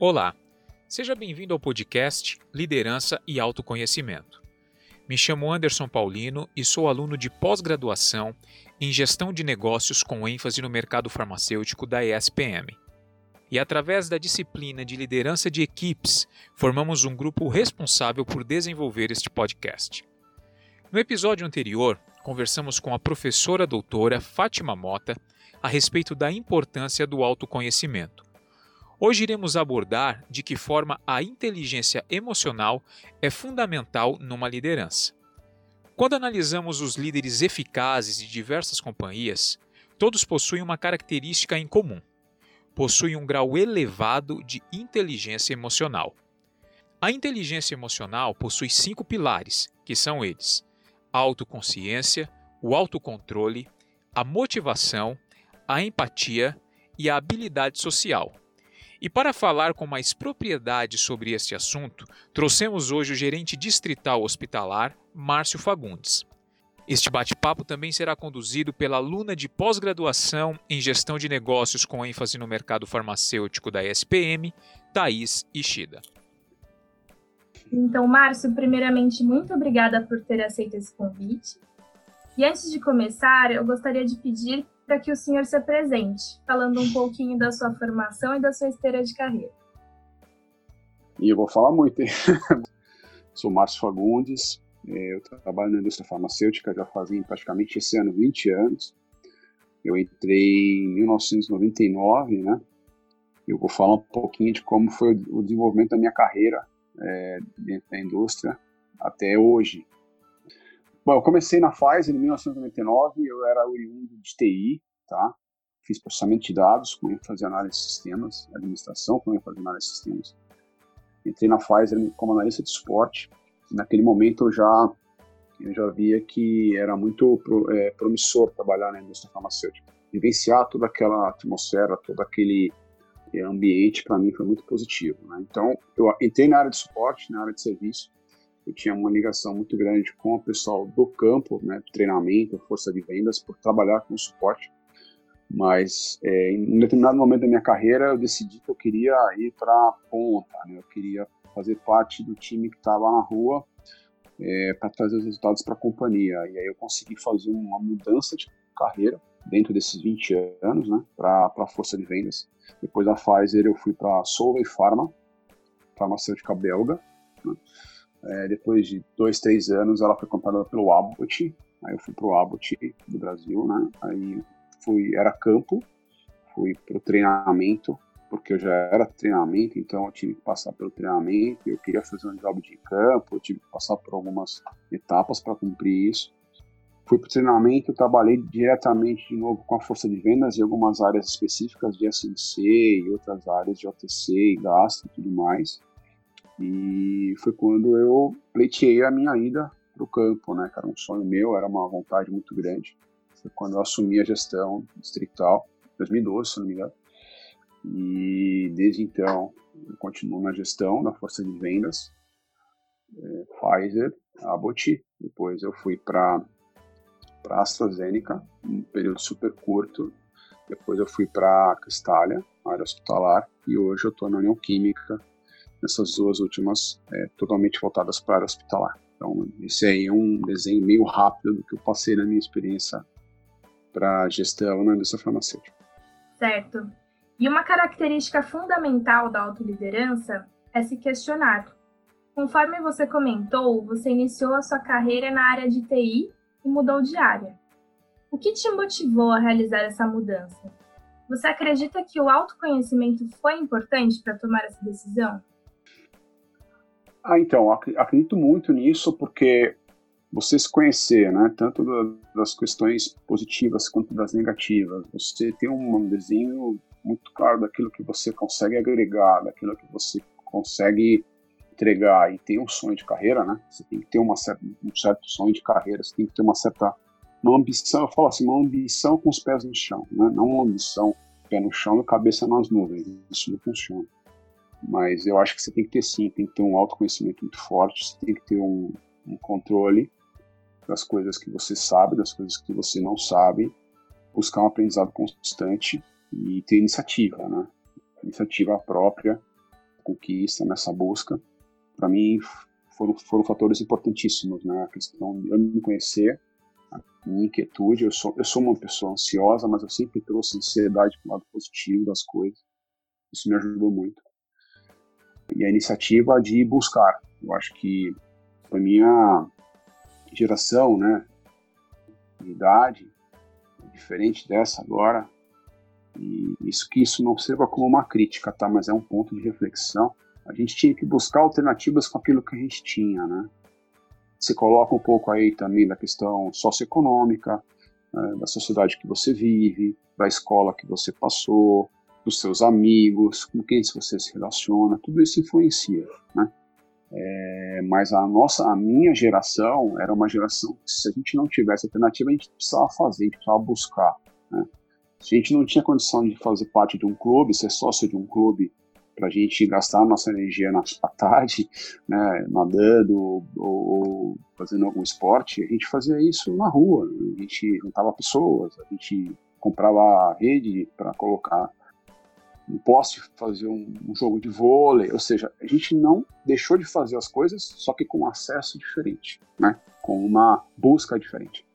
Olá, seja bem-vindo ao podcast Liderança e Autoconhecimento. Me chamo Anderson Paulino e sou aluno de pós-graduação em Gestão de Negócios com ênfase no mercado farmacêutico da ESPM. E através da disciplina de liderança de equipes, formamos um grupo responsável por desenvolver este podcast. No episódio anterior, conversamos com a professora doutora Fátima Mota a respeito da importância do autoconhecimento Hoje iremos abordar de que forma a inteligência emocional é fundamental numa liderança. Quando analisamos os líderes eficazes de diversas companhias, todos possuem uma característica em comum: possuem um grau elevado de inteligência emocional. A inteligência emocional possui cinco pilares, que são eles: a autoconsciência, o autocontrole, a motivação, a empatia e a habilidade social. E para falar com mais propriedade sobre este assunto, trouxemos hoje o gerente distrital hospitalar, Márcio Fagundes. Este bate-papo também será conduzido pela aluna de pós-graduação em gestão de negócios com ênfase no mercado farmacêutico da ESPM, Thaís Ishida. Então, Márcio, primeiramente, muito obrigada por ter aceito esse convite. E antes de começar, eu gostaria de pedir para que o senhor se apresente, falando um pouquinho da sua formação e da sua esteira de carreira. E eu vou falar muito, hein? Sou Márcio Fagundes, é, eu trabalho na indústria farmacêutica já fazem praticamente esse ano 20 anos. Eu entrei em 1999, né? Eu vou falar um pouquinho de como foi o desenvolvimento da minha carreira é, dentro da indústria até hoje. Bom, eu comecei na Pfizer em 1999, eu era oriundo de TI, tá? Fiz processamento de dados, com ênfase em análise de sistemas, administração com ênfase em análise de sistemas. Entrei na Pfizer como analista de suporte. Naquele momento eu já eu já via que era muito é, promissor trabalhar na indústria farmacêutica. Vivenciar toda aquela atmosfera, todo aquele é, ambiente, para mim foi muito positivo. Né? Então, eu entrei na área de suporte, na área de serviço, eu tinha uma ligação muito grande com o pessoal do campo, né, treinamento, força de vendas, por trabalhar com suporte. Mas é, em um determinado momento da minha carreira, eu decidi que eu queria ir para a ponta, né, eu queria fazer parte do time que estava na rua é, para trazer os resultados para a companhia. E aí eu consegui fazer uma mudança de carreira dentro desses 20 anos, né, para a força de vendas. Depois da Pfizer, eu fui para a Solvay Pharma, farmacêutica belga. Né, é, depois de dois, três anos, ela foi comprada pelo Abbott. Aí eu fui pro Abbott do Brasil, né? Aí fui, era campo, fui pro treinamento, porque eu já era treinamento, então eu tive que passar pelo treinamento. Eu queria fazer um job de campo, eu tive que passar por algumas etapas para cumprir isso. Fui pro treinamento, trabalhei diretamente de novo com a força de vendas em algumas áreas específicas de SNC e outras áreas de OTC e gasto e tudo mais. E foi quando eu pleiteei a minha ida para o campo, né? Que era um sonho meu, era uma vontade muito grande. Foi quando eu assumi a gestão distrital, 2012, se não me engano. E desde então eu continuo na gestão, na força de vendas, é, Pfizer, Abbott. Depois eu fui para para AstraZeneca, um período super curto. Depois eu fui para Cristália, área hospitalar, e hoje eu estou na União Química, nessas duas últimas é, totalmente voltadas para a área hospitalar. Então, esse aí é um desenho meio rápido do que eu passei na minha experiência para gestão na indústria farmacêutica. Certo. E uma característica fundamental da autoliderança é se questionar. Conforme você comentou, você iniciou a sua carreira na área de TI e mudou de área. O que te motivou a realizar essa mudança? Você acredita que o autoconhecimento foi importante para tomar essa decisão? Ah, então, acredito muito nisso porque você se conhecer, né, tanto das questões positivas quanto das negativas, você tem um desenho muito claro daquilo que você consegue agregar, daquilo que você consegue entregar e tem um sonho de carreira, né? Você tem que ter uma certa, um certo sonho de carreira, você tem que ter uma certa uma ambição, eu falo assim, uma ambição com os pés no chão, né? Não uma ambição pé no chão e cabeça nas nuvens. Isso não funciona. Mas eu acho que você tem que ter sim, tem que ter um autoconhecimento muito forte, você tem que ter um, um controle das coisas que você sabe, das coisas que você não sabe, buscar um aprendizado constante e ter iniciativa, né? Iniciativa própria conquista, nessa busca, para mim foram, foram fatores importantíssimos, né? A questão de eu me conhecer, a minha inquietude. Eu sou, eu sou uma pessoa ansiosa, mas eu sempre trouxe ansiedade para o lado positivo das coisas. Isso me ajudou muito. E a iniciativa de buscar. Eu acho que a minha geração, né, de idade, diferente dessa agora, e isso que isso não sirva como uma crítica, tá? Mas é um ponto de reflexão. A gente tinha que buscar alternativas com aquilo que a gente tinha, né? Se coloca um pouco aí também da questão socioeconômica, né, da sociedade que você vive, da escola que você passou, dos seus amigos, com quem você se relaciona, tudo isso influencia, né? É, mas a nossa, a minha geração era uma geração que se a gente não tivesse alternativa, a gente precisava fazer, a gente precisava buscar, né? Se a gente não tinha condição de fazer parte de um clube, ser sócio de um clube, para a gente gastar nossa energia na tarde, né, nadando ou, ou, fazendo algum esporte, a gente fazia isso na rua. A gente juntava pessoas, a gente comprava rede para colocar no poste, fazer um, um, jogo de vôlei. Ou seja, a gente não deixou de fazer as coisas, só que com acesso diferente, né, com uma busca diferente.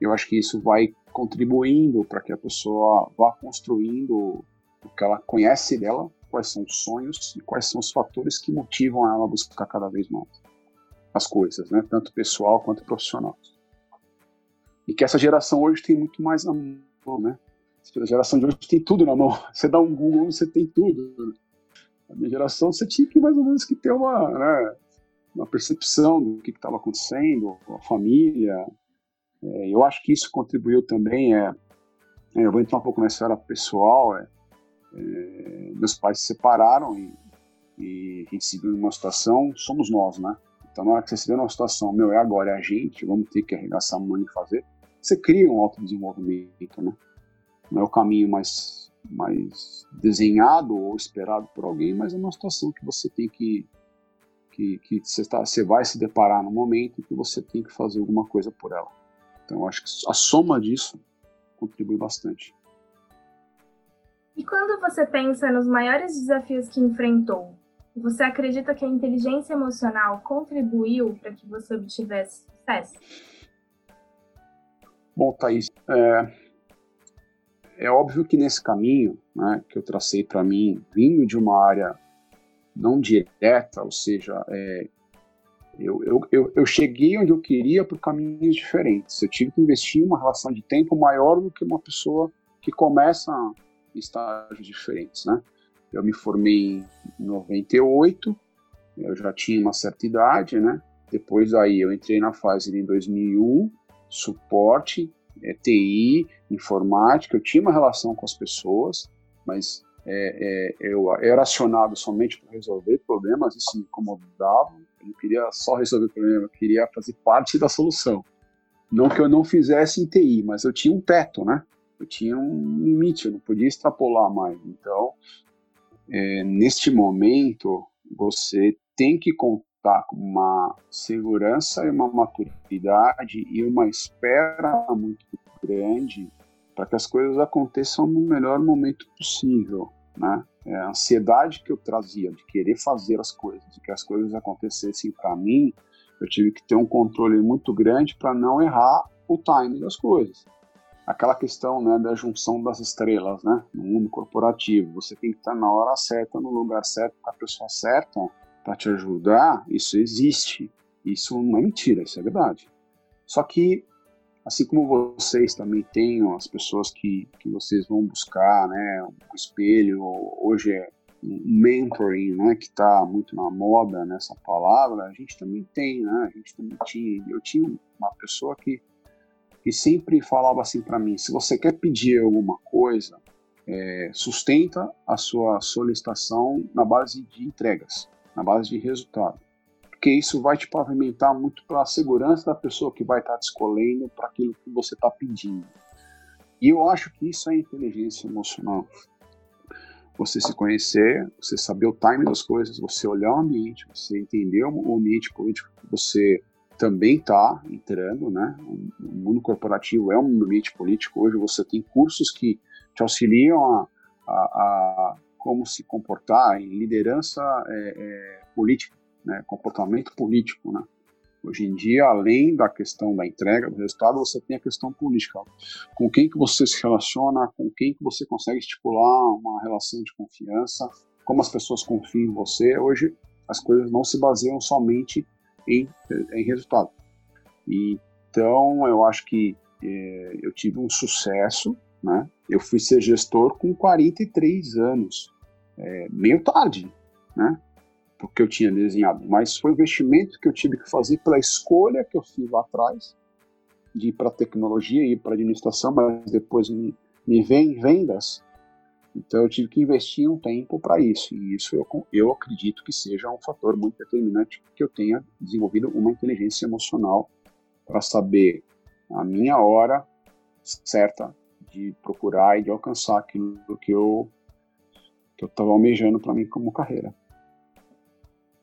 Eu acho que isso vai contribuindo para que a pessoa vá construindo o que ela conhece dela, quais são os sonhos e quais são os fatores que motivam ela a buscar cada vez mais as coisas, né? tanto pessoal quanto profissional. E que essa geração hoje tem muito mais mão, né? A geração de hoje tem tudo na mão. Você dá um Google, você tem tudo. A minha geração, você tinha que mais ou menos que ter uma, né, uma percepção do que estava acontecendo, a família, é, eu acho que isso contribuiu também. É, é, eu vou entrar um pouco na esfera pessoal. É, é, meus pais se separaram e, e, gente se viu numa situação, somos nós, né? Então, na hora que você se vê numa situação, meu, é agora, é a gente, vamos ter que arregaçar a mão e fazer, você cria um autodesenvolvimento, né? Não é o caminho mais, mais desenhado ou esperado por alguém, mas é uma situação que você tem que que, que você, tá, você vai se deparar no momento e que você tem que fazer alguma coisa por ela. Então, acho que a soma disso contribui bastante. E quando você pensa nos maiores desafios que enfrentou, você acredita que a inteligência emocional contribuiu para que você obtivesse sucesso? Bom, Thaís, é, é óbvio que nesse caminho né, que eu tracei para mim, vindo de uma área não direta, ou seja, é, eu, eu, eu, eu, cheguei onde eu queria por caminhos diferentes. Eu tive que investir uma relação de tempo maior do que uma pessoa que começa em estágios diferentes, né? Eu me formei em 98, eu já tinha uma certa idade, né? Depois aí eu entrei na fase em 2001, suporte, é, TI, informática. Eu tinha uma relação com as pessoas, mas é, é, eu era acionado somente para resolver problemas, isso me incomodava. Eu não queria só resolver o problema, eu queria fazer parte da solução. Não que eu não fizesse em TI, mas eu tinha um teto, né? Eu tinha um limite, eu não podia extrapolar mais. Então, é, neste momento, você tem que contar com uma segurança e uma maturidade e uma espera muito grande para que as coisas aconteçam no melhor momento possível, né? É, a ansiedade que eu trazia de querer fazer as coisas, de que as coisas acontecessem para mim, eu tive que ter um controle muito grande para não errar o timing das coisas. Aquela questão né, da junção das estrelas, né? No mundo corporativo, você tem que estar na hora certa, no lugar certo, com a pessoa certa para te ajudar. Isso existe. Isso não é mentira, isso é verdade. Só que assim como vocês também têm as pessoas que, que vocês vão buscar, né, um espelho, hoje é um mentoring, né, que está muito na moda nessa palavra, a gente também tem, né, a gente também tinha, eu tinha uma pessoa que, que sempre falava assim para mim, se você quer pedir alguma coisa, é, sustenta a sua solicitação na base de entregas, na base de resultado porque isso vai te pavimentar muito para a segurança da pessoa que vai estar tá te escolhendo para aquilo que você está pedindo. E eu acho que isso é inteligência emocional. Você se conhecer, você saber o time das coisas, você olhar o ambiente, você entender o ambiente político que você também está entrando, né? O mundo corporativo é um ambiente político. Hoje você tem cursos que te auxiliam a, a, a como se comportar em liderança é, é, política, né, comportamento político, né. Hoje em dia, além da questão da entrega do resultado, você tem a questão política. Com quem que você se relaciona, com quem que você consegue estipular uma relação de confiança, como as pessoas confiam em você. Hoje, as coisas não se baseiam somente em, em resultado. Então, eu acho que é, eu tive um sucesso, né? Eu fui ser gestor com 43 anos, é, meio tarde, né? porque eu tinha desenhado, mas foi o investimento que eu tive que fazer pela escolha que eu fiz lá atrás de ir para tecnologia e para administração, mas depois me, me vem vendas. Então eu tive que investir um tempo para isso e isso eu, eu acredito que seja um fator muito determinante que eu tenha desenvolvido uma inteligência emocional para saber a minha hora certa de procurar e de alcançar aquilo que eu que eu estava almejando para mim como carreira.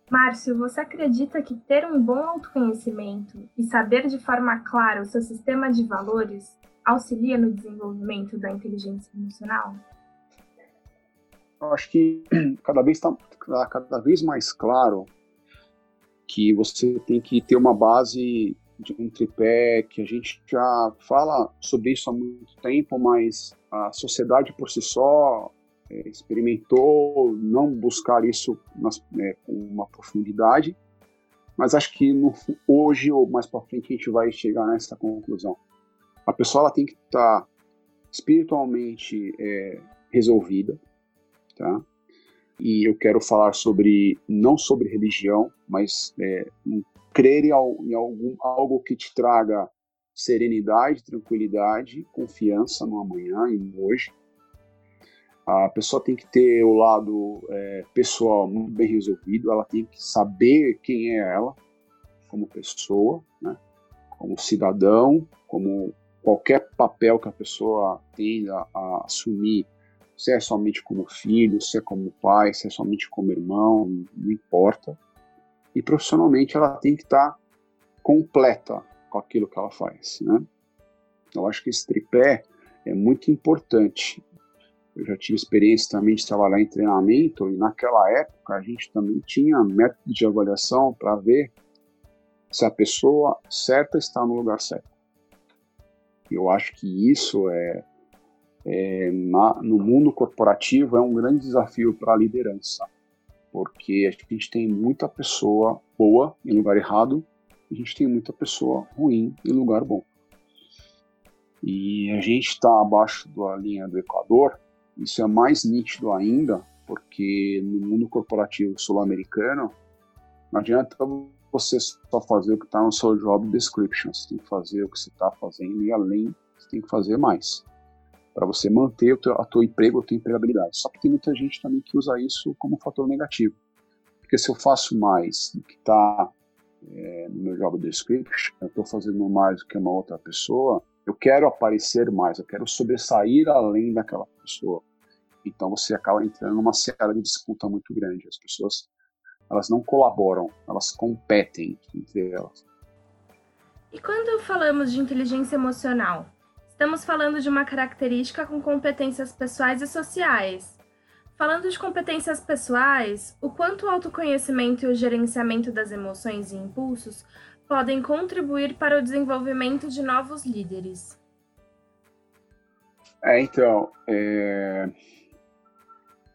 Márcio, você acredita que ter um bom autoconhecimento e saber de forma clara o seu sistema de valores auxilia no desenvolvimento da inteligência emocional? Eu acho que cada vez está tá cada vez mais claro que você tem que ter uma base de um tripé que a gente já fala sobre isso há muito tempo, mas a sociedade por si só é, experimentou não buscar isso nas, é, com uma profundidade, mas acho que no, hoje ou mais para frente a gente vai chegar nessa conclusão. A pessoa ela tem que estar tá espiritualmente é, resolvida, tá? E eu quero falar sobre não sobre religião, mas é, crer em, em algum algo que te traga serenidade, tranquilidade, confiança no amanhã e no hoje a pessoa tem que ter o lado é, pessoal muito bem resolvido, ela tem que saber quem é ela como pessoa, né? como cidadão, como qualquer papel que a pessoa tenha a assumir, se é somente como filho, se é como pai, se é somente como irmão, não importa. E profissionalmente ela tem que estar completa com aquilo que ela faz. Né? Eu acho que esse tripé é muito importante eu já tive experiência também de trabalhar em treinamento e naquela época a gente também tinha método de avaliação para ver se a pessoa certa está no lugar certo. Eu acho que isso é, é na, no mundo corporativo é um grande desafio para a liderança, porque a gente tem muita pessoa boa em lugar errado, a gente tem muita pessoa ruim em lugar bom. E a gente está abaixo da linha do Equador, isso é mais nítido ainda porque no mundo corporativo sul-americano não adianta você só fazer o que está no seu job description, você tem que fazer o que você está fazendo e além você tem que fazer mais para você manter o teu, a tua emprego, a tua empregabilidade. Só que tem muita gente também que usa isso como fator negativo, porque se eu faço mais do que está é, no meu job description, eu estou fazendo mais do que uma outra pessoa, eu quero aparecer mais, eu quero sobressair além daquela pessoa. Então você acaba entrando numa série de disputa muito grande. As pessoas elas não colaboram, elas competem entre elas. E quando falamos de inteligência emocional, estamos falando de uma característica com competências pessoais e sociais. Falando de competências pessoais, o quanto o autoconhecimento e o gerenciamento das emoções e impulsos podem contribuir para o desenvolvimento de novos líderes? É, então, é,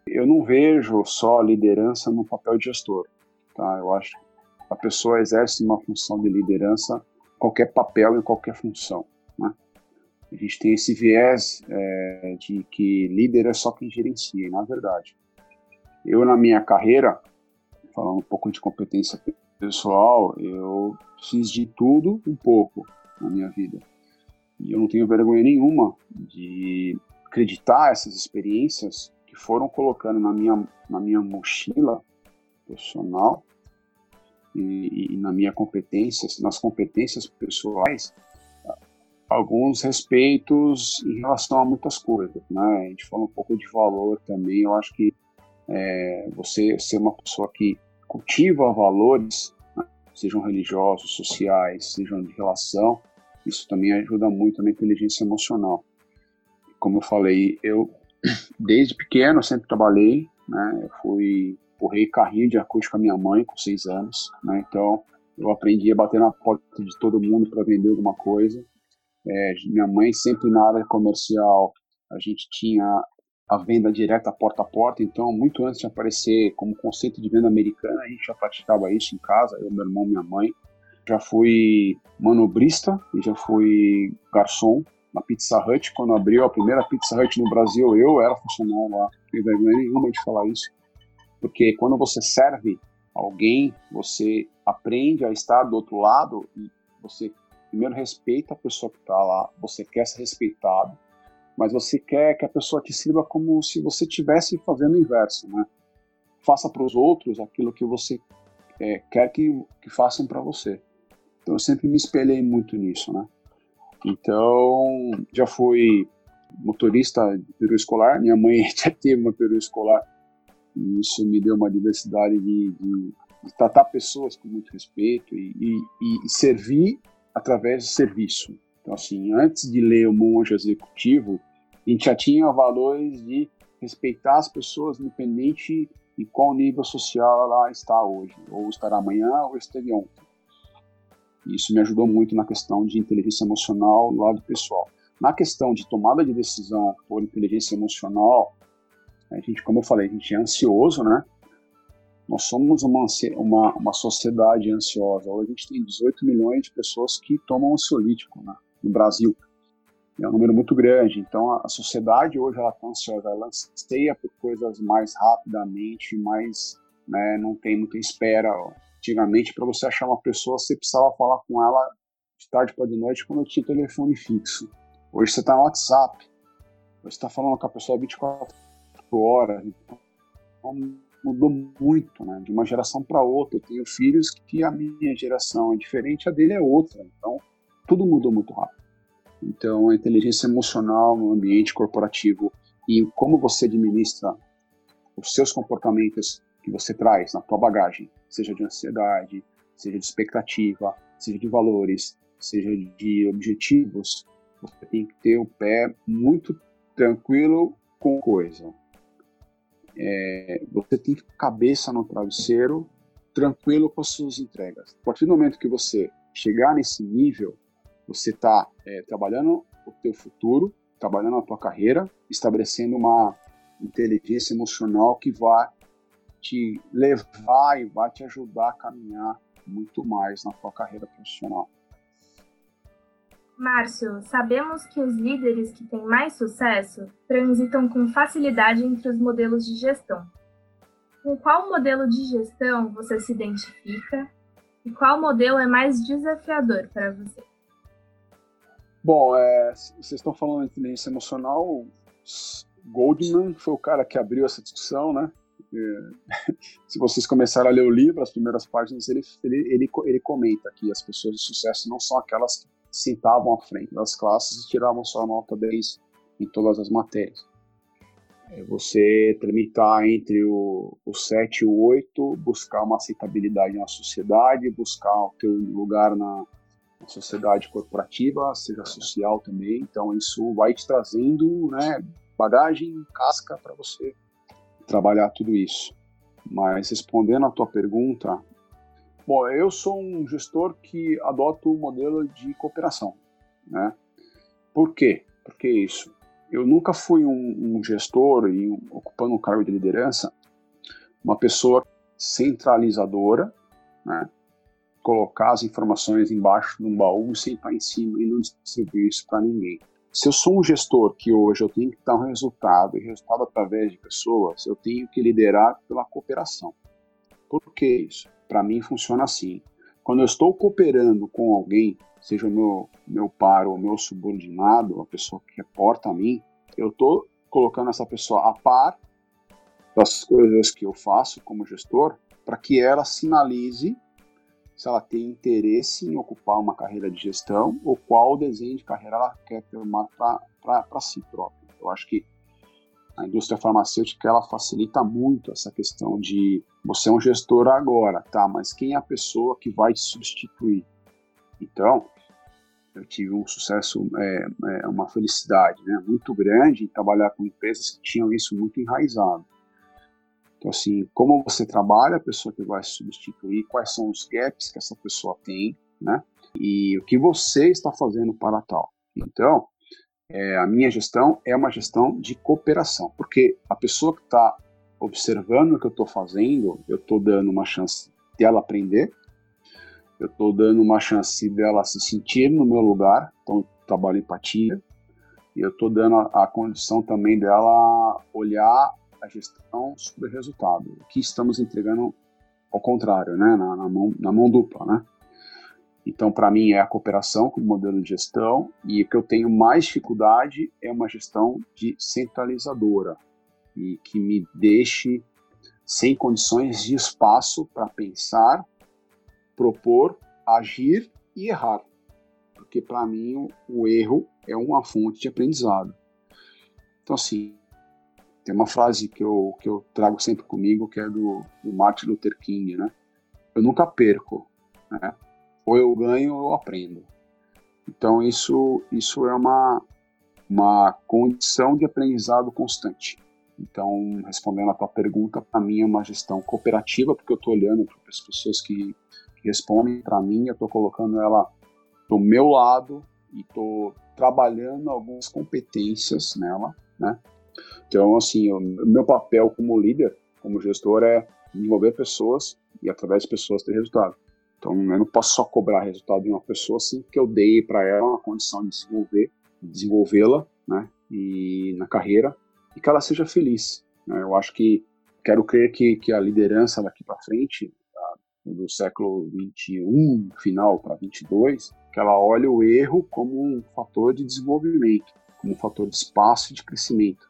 eu não vejo só a liderança no papel de gestor, tá? Eu acho que a pessoa exerce uma função de liderança qualquer papel em qualquer função? A gente tem esse viés é, de que líder é só quem gerencia, e na verdade. Eu, na minha carreira, falando um pouco de competência pessoal, eu fiz de tudo um pouco na minha vida. E eu não tenho vergonha nenhuma de acreditar essas experiências que foram colocando na minha, na minha mochila profissional e, e na minha competência, nas competências pessoais, alguns respeitos em relação a muitas coisas, né? A gente fala um pouco de valor também. Eu acho que é, você ser uma pessoa que cultiva valores, né? sejam religiosos, sociais, sejam de relação, isso também ajuda muito na inteligência emocional. Como eu falei, eu desde pequeno sempre trabalhei né? Eu fui empurrei carrinho de acústica com a minha mãe com seis anos, né? Então eu aprendi a bater na porta de todo mundo para vender alguma coisa. É, minha mãe sempre na área comercial, a gente tinha a venda direta porta a porta, então muito antes de aparecer como conceito de venda americana, a gente já praticava isso em casa, eu, meu irmão, minha mãe. Já fui manobrista e já fui garçom na Pizza Hut, quando abriu a primeira Pizza Hut no Brasil, eu era funcionário lá, não vergonha nenhuma de falar isso, porque quando você serve alguém, você aprende a estar do outro lado e você primeiro respeita a pessoa que está lá, você quer ser respeitado, mas você quer que a pessoa te sirva como se você estivesse fazendo o inverso, né? Faça para os outros aquilo que você é, quer que, que façam para você. Então eu sempre me espelhei muito nisso, né? Então já fui motorista de peru escolar, minha mãe já teve uma peru escolar, e isso me deu uma diversidade de, de, de tratar pessoas com muito respeito e, e, e servir através de serviço. Então, assim, antes de ler o Monge Executivo, a gente já tinha valores de respeitar as pessoas, independente de qual nível social ela está hoje, ou estará amanhã, ou esteve ontem. Isso me ajudou muito na questão de inteligência emocional do lado pessoal. Na questão de tomada de decisão por inteligência emocional, a gente, como eu falei, a gente é ansioso, né? Nós somos uma, uma, uma sociedade ansiosa. Hoje a gente tem 18 milhões de pessoas que tomam ansiolítico né, no Brasil. É um número muito grande. Então a, a sociedade hoje ela está ansiosa, ela anseia por coisas mais rapidamente, mais, né, não tem muita espera. Antigamente, para você achar uma pessoa, você precisava falar com ela de tarde para de noite quando tinha telefone fixo. Hoje você está no WhatsApp. Você está falando com a pessoa 24 horas. Então, mudou muito, né? De uma geração para outra. Eu tenho filhos que a minha geração é diferente, a dele é outra. Então, tudo mudou muito rápido. Então, a inteligência emocional no ambiente corporativo e como você administra os seus comportamentos que você traz na tua bagagem, seja de ansiedade, seja de expectativa, seja de valores, seja de objetivos, você tem que ter o pé muito tranquilo com coisa é, você tem cabeça no travesseiro, tranquilo com as suas entregas. A partir do momento que você chegar nesse nível, você está é, trabalhando o teu futuro, trabalhando a tua carreira, estabelecendo uma inteligência emocional que vai te levar e vai te ajudar a caminhar muito mais na tua carreira profissional. Márcio, sabemos que os líderes que têm mais sucesso transitam com facilidade entre os modelos de gestão. Com qual modelo de gestão você se identifica e qual modelo é mais desafiador para você? Bom, é, vocês estão falando de inteligência emocional. Goldman foi o cara que abriu essa discussão, né? Se vocês começarem a ler o livro, as primeiras páginas, ele, ele, ele, ele comenta que as pessoas de sucesso não são aquelas que sentavam à frente das classes e tiravam sua nota 10 em todas as matérias. É você tramitar entre o, o 7 e o 8, buscar uma aceitabilidade na sociedade, buscar o teu lugar na, na sociedade corporativa, seja social também. Então isso vai te trazendo né, bagagem, casca para você trabalhar tudo isso. Mas respondendo a tua pergunta, Bom, eu sou um gestor que adoto o modelo de cooperação, né? Por quê? Porque isso. Eu nunca fui um, um gestor e um, ocupando um cargo de liderança, uma pessoa centralizadora, né? Colocar as informações embaixo de um baú, sentar em cima e não distribuir isso para ninguém. Se eu sou um gestor que hoje eu tenho que dar um resultado, e resultado através de pessoas, eu tenho que liderar pela cooperação. Por que isso? Para mim funciona assim. Quando eu estou cooperando com alguém, seja o meu, meu par ou meu subordinado, a pessoa que reporta a mim, eu estou colocando essa pessoa a par das coisas que eu faço como gestor, para que ela sinalize se ela tem interesse em ocupar uma carreira de gestão ou qual desenho de carreira ela quer tomar para si própria. Eu acho que a indústria farmacêutica ela facilita muito essa questão de você é um gestor agora, tá? Mas quem é a pessoa que vai te substituir? Então, eu tive um sucesso, é, é, uma felicidade né, muito grande em trabalhar com empresas que tinham isso muito enraizado. Então, assim, como você trabalha a pessoa que vai substituir, quais são os gaps que essa pessoa tem, né? E o que você está fazendo para tal. Então, é, a minha gestão é uma gestão de cooperação, porque a pessoa que está observando o que eu estou fazendo, eu estou dando uma chance dela aprender, eu estou dando uma chance dela se sentir no meu lugar, então eu trabalho empatia, e eu estou dando a, a, condição também dela olhar a gestão sobre o resultado, o que estamos entregando ao contrário, né, na, na mão, na mão dupla, né. Então, para mim, é a cooperação como modelo de gestão, e o que eu tenho mais dificuldade é uma gestão de centralizadora, e que me deixe sem condições de espaço para pensar, propor, agir e errar. Porque para mim o erro é uma fonte de aprendizado. Então, assim, tem uma frase que eu, que eu trago sempre comigo que é do, do Martin Luther King, né? Eu nunca perco, né? Ou eu ganho ou eu aprendo. Então, isso, isso é uma, uma condição de aprendizado constante. Então, respondendo a tua pergunta, para mim é uma gestão cooperativa, porque eu estou olhando para as pessoas que, que respondem para mim, eu estou colocando ela do meu lado e estou trabalhando algumas competências nela, né? Então, assim, o meu papel como líder, como gestor, é desenvolver pessoas e através de pessoas ter resultado. Então, eu não posso só cobrar resultado de uma pessoa assim que eu dei para ela uma condição de desenvolver, desenvolvê-la, né? E na carreira e que ela seja feliz. Né? Eu acho que quero crer que, que a liderança daqui para frente, tá, do século 21 final para 22, que ela olhe o erro como um fator de desenvolvimento, como um fator de espaço e de crescimento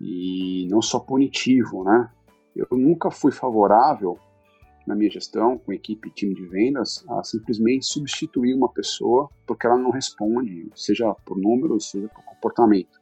e não só punitivo, né? Eu nunca fui favorável na minha gestão, com equipe e time de vendas, a simplesmente substituir uma pessoa porque ela não responde, seja por números, seja por comportamento.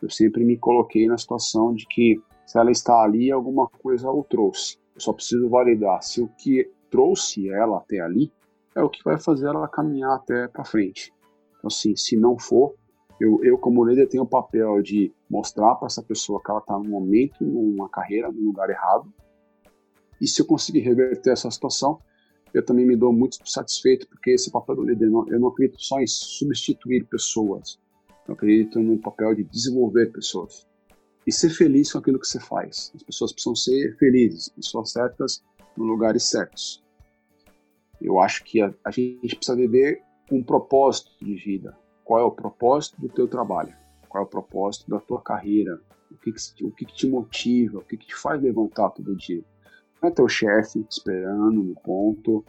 Eu sempre me coloquei na situação de que se ela está ali, alguma coisa o trouxe. Eu só preciso validar se o que trouxe ela até ali é o que vai fazer ela caminhar até para frente. Então, assim, se não for, eu, eu como líder tenho o papel de mostrar para essa pessoa que ela está num momento, numa carreira, num lugar errado. E se eu conseguir reverter essa situação, eu também me dou muito satisfeito, porque esse papel do líder, eu não acredito só em substituir pessoas, eu acredito no papel de desenvolver pessoas e ser feliz com aquilo que você faz. As pessoas precisam ser felizes, pessoas certas nos lugares certos. Eu acho que a, a gente precisa viver um propósito de vida. Qual é o propósito do teu trabalho? Qual é o propósito da tua carreira? O que, que, o que, que te motiva? O que, que te faz levantar todo dia? Não é teu chefe esperando no ponto,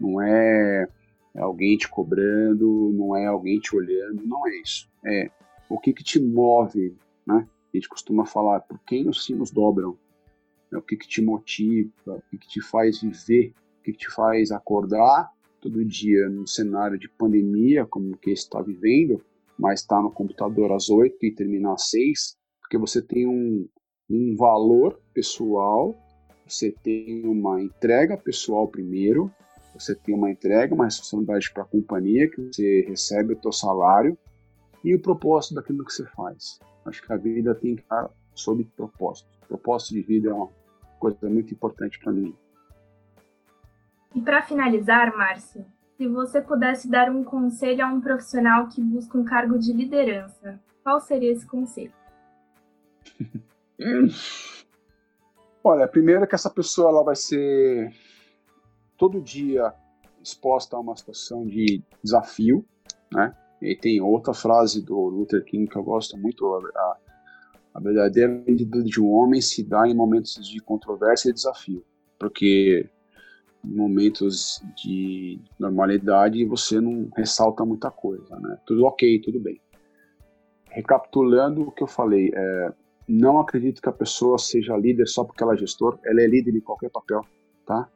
não é é alguém te cobrando, não é alguém te olhando, não é isso. É o que, que te move, né? A gente costuma falar por quem os sinos dobram, é o que, que te motiva, o que, que te faz viver, o que, que te faz acordar todo dia num cenário de pandemia como que está vivendo, mas está no computador às oito e terminar às seis, porque você tem um, um valor pessoal, você tem uma entrega pessoal primeiro, você tem uma entrega, uma responsabilidade para a companhia, que você recebe o seu salário e o propósito daquilo que você faz. Acho que a vida tem que estar sob propósito. Propósito de vida é uma coisa muito importante para mim. E para finalizar, Márcio, se você pudesse dar um conselho a um profissional que busca um cargo de liderança, qual seria esse conselho? Olha, primeiro que essa pessoa ela vai ser todo dia exposta a uma situação de desafio, né? E tem outra frase do Luther King que eu gosto muito, a, a verdadeira vida de um homem se dá em momentos de controvérsia e desafio, porque em momentos de normalidade você não ressalta muita coisa, né? Tudo ok, tudo bem. Recapitulando o que eu falei, é, não acredito que a pessoa seja líder só porque ela é gestor, ela é líder em qualquer papel, tá?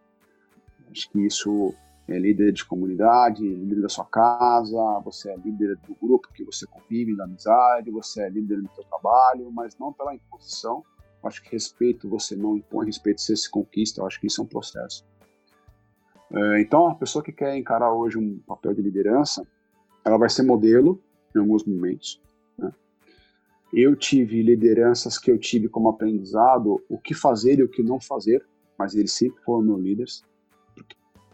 Acho que isso é líder de comunidade, líder da sua casa, você é líder do grupo que você convive, da amizade, você é líder do seu trabalho, mas não pela imposição. Acho que respeito você não impõe, respeito você se conquista. Acho que isso é um processo. É, então, a pessoa que quer encarar hoje um papel de liderança, ela vai ser modelo em alguns momentos. Eu tive lideranças que eu tive como aprendizado o que fazer e o que não fazer, mas eles sempre foram meus líderes.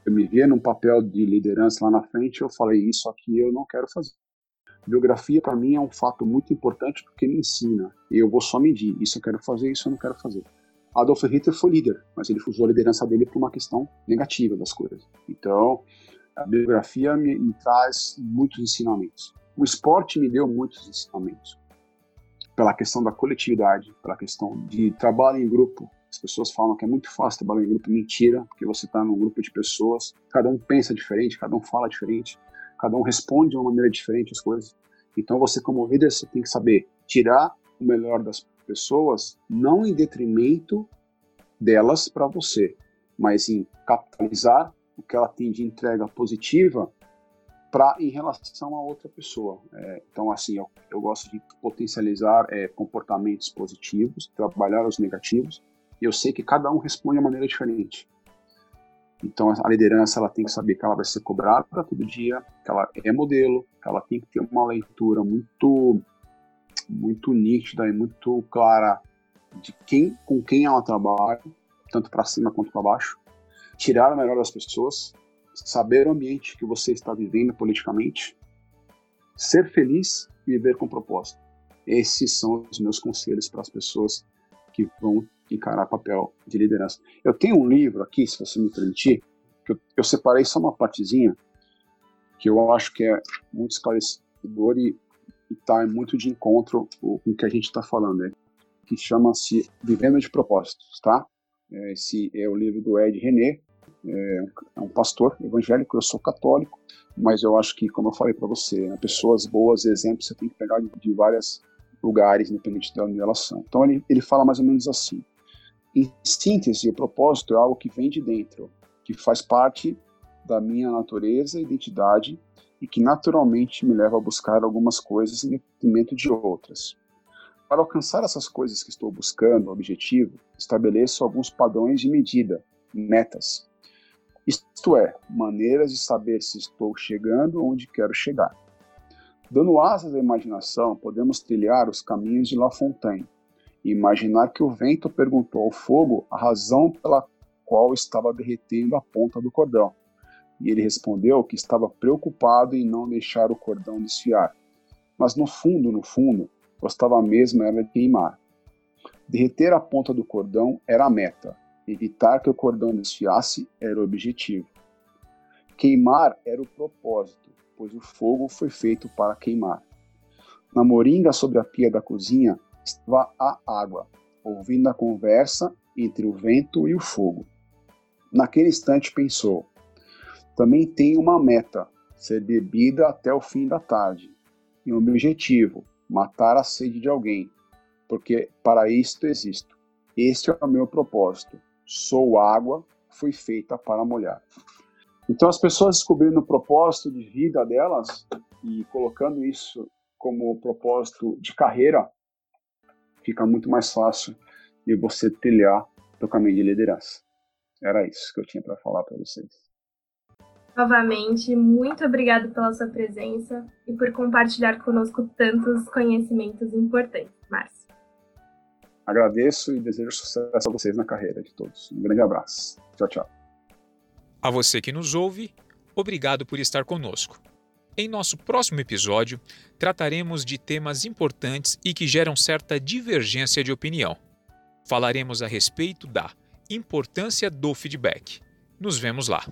Eu me via num papel de liderança lá na frente, eu falei isso aqui eu não quero fazer. Biografia para mim é um fato muito importante porque me ensina. Eu vou só medir, isso eu quero fazer, isso eu não quero fazer. Adolf Hitler foi líder, mas ele usou a liderança dele por uma questão negativa das coisas. Então, a biografia me, me traz muitos ensinamentos. O esporte me deu muitos ensinamentos. Pela questão da coletividade, pela questão de trabalho em grupo. As pessoas falam que é muito fácil trabalhar em grupo. Mentira, porque você está num grupo de pessoas, cada um pensa diferente, cada um fala diferente, cada um responde de uma maneira diferente as coisas. Então, você, como líder, você tem que saber tirar o melhor das pessoas, não em detrimento delas para você, mas em capitalizar o que ela tem de entrega positiva para em relação a outra pessoa. É, então, assim, eu, eu, gosto de potencializar é, comportamentos positivos, trabalhar os negativos, e eu sei que cada um responde de maneira diferente. Então, a liderança ela tem que saber que ela vai ser cobrada todo dia, que ela é modelo, que ela tem que ter uma leitura muito muito nítida e muito clara de quem, com quem ela trabalha, tanto para cima quanto para baixo, tirar o melhor das pessoas, saber o ambiente que você está vivendo politicamente, ser feliz e viver com propósito. Esses são os meus conselhos para as pessoas que vão encarar papel de liderança. Eu tenho um livro aqui, se você me permitir, que eu, eu separei só uma partezinha que eu acho que é muito esclarecedor e está muito de encontro com o que a gente está falando, né? que chama-se Vivendo de Propósitos, tá? É, esse é o livro do Ed René, é um, é um pastor evangélico, eu sou católico, mas eu acho que, como eu falei para você, né, pessoas boas, exemplos, você tem que pegar de, de vários lugares, independente da relação. Então ele, ele fala mais ou menos assim: em síntese, o propósito é algo que vem de dentro, que faz parte da minha natureza identidade e que naturalmente me leva a buscar algumas coisas em detrimento de outras. Para alcançar essas coisas que estou buscando, objetivo, estabeleço alguns padrões de medida, metas. Isto é, maneiras de saber se estou chegando onde quero chegar. Dando asas à imaginação, podemos trilhar os caminhos de La Fontaine e imaginar que o vento perguntou ao fogo a razão pela qual estava derretendo a ponta do cordão. E ele respondeu que estava preocupado em não deixar o cordão desfiar. Mas no fundo, no fundo, gostava mesmo era de queimar. Derreter a ponta do cordão era a meta, evitar que o cordão desfiasse era o objetivo. Queimar era o propósito, pois o fogo foi feito para queimar. Na moringa sobre a pia da cozinha estava a água, ouvindo a conversa entre o vento e o fogo. Naquele instante pensou: também tem uma meta, ser bebida até o fim da tarde, e um objetivo, matar a sede de alguém, porque para isto existo. Este é o meu propósito. Sou água, fui feita para molhar. Então, as pessoas descobrindo o propósito de vida delas e colocando isso como propósito de carreira, fica muito mais fácil de você trilhar o caminho de liderança. Era isso que eu tinha para falar para vocês. Novamente, muito obrigado pela sua presença e por compartilhar conosco tantos conhecimentos importantes, Márcio. Agradeço e desejo sucesso a vocês na carreira de todos. Um grande abraço. Tchau, tchau. A você que nos ouve, obrigado por estar conosco. Em nosso próximo episódio, trataremos de temas importantes e que geram certa divergência de opinião. Falaremos a respeito da importância do feedback. Nos vemos lá.